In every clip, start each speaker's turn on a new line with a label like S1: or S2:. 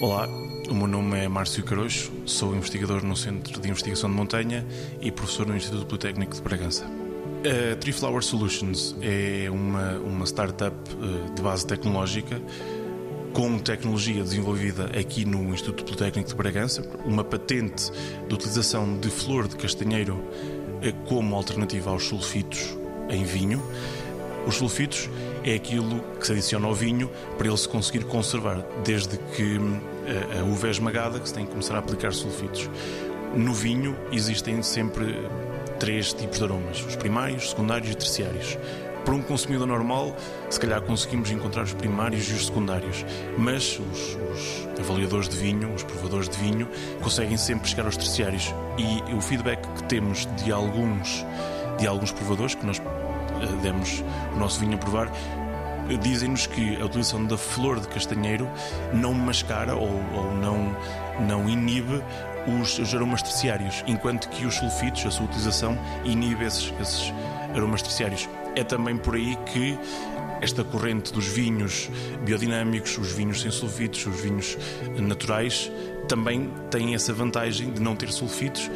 S1: Olá, o meu nome é Márcio Carocho, sou investigador no Centro de Investigação de Montanha e professor no Instituto Politécnico de Bragança. A Tree Flower Solutions é uma, uma startup eh, de base tecnológica com tecnologia desenvolvida aqui no Instituto Politécnico de Bragança, uma patente de utilização de flor de castanheiro eh, como alternativa aos sulfitos em vinho. Os sulfitos é aquilo que se adiciona ao vinho para ele se conseguir conservar, desde que eh, a uva é esmagada que se tem que começar a aplicar sulfitos. No vinho existem sempre três tipos de aromas: os primários, secundários e terciários. Para um consumidor normal, se calhar conseguimos encontrar os primários e os secundários, mas os, os, avaliadores de vinho, os provadores de vinho, conseguem sempre chegar aos terciários. E o feedback que temos de alguns, de alguns provadores, que nós eh, demos o nosso vinho a provar, dizem-nos que a utilização da flor de castanheiro não mascara ou, ou não, não inibe os, os, aromas terciários, enquanto que os sulfitos, a sua utilização, inibe esses, esses aromas terciários. É também por aí que esta corrente dos vinhos biodinâmicos, os vinhos sem sulfitos, os vinhos naturais, também têm essa vantagem de não ter sulfitos,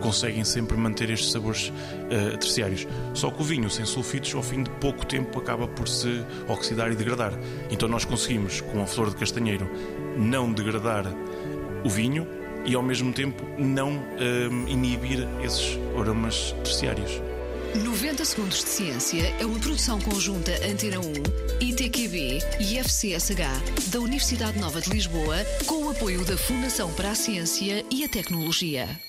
S1: conseguem sempre manter estes sabores uh, terciários. Só que o vinho sem sulfitos, ao fim de pouco tempo, acaba por se oxidar e degradar. Então nós conseguimos, com a flor de castanheiro, não degradar o vinho e ao mesmo tempo não uh, inibir esses aromas terciários.
S2: 90 Segundos de Ciência é uma produção conjunta Antena 1, ITQB e FCSH da Universidade Nova de Lisboa, com o apoio da Fundação para a Ciência e a Tecnologia.